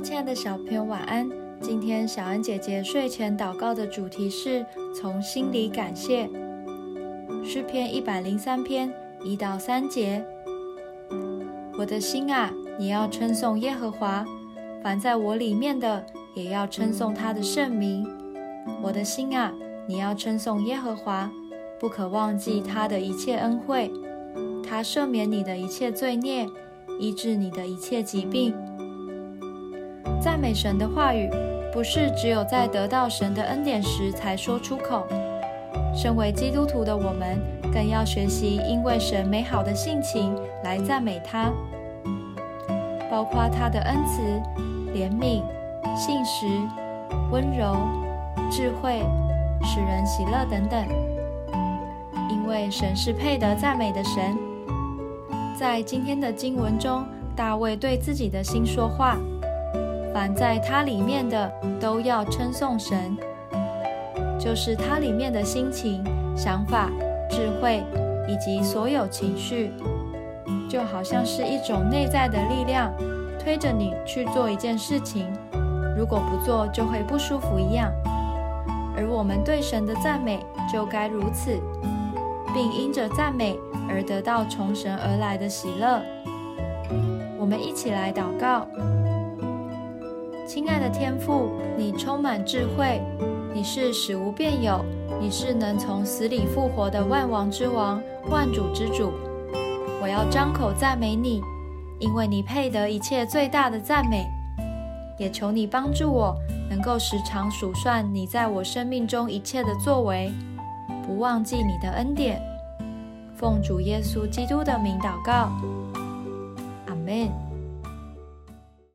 亲爱的小朋友，晚安。今天小安姐姐睡前祷告的主题是从心里感谢。诗篇一百零三篇一到三节。我的心啊，你要称颂耶和华；凡在我里面的，也要称颂他的圣名。我的心啊，你要称颂耶和华，不可忘记他的一切恩惠。他赦免你的一切罪孽，医治你的一切疾病。赞美神的话语，不是只有在得到神的恩典时才说出口。身为基督徒的我们，更要学习因为神美好的性情来赞美他，包括他的恩慈、怜悯、信实、温柔、智慧、使人喜乐等等。因为神是配得赞美的神。在今天的经文中，大卫对自己的心说话：“凡在它里面的，都要称颂神。”就是它里面的心情、想法、智慧以及所有情绪，就好像是一种内在的力量，推着你去做一件事情。如果不做，就会不舒服一样。而我们对神的赞美就该如此，并因着赞美。而得到从神而来的喜乐。我们一起来祷告：亲爱的天父，你充满智慧，你是使无变有，你是能从死里复活的万王之王、万主之主。我要张口赞美你，因为你配得一切最大的赞美。也求你帮助我，能够时常数算你在我生命中一切的作为，不忘记你的恩典。奉主耶稣基督的名祷告，阿门。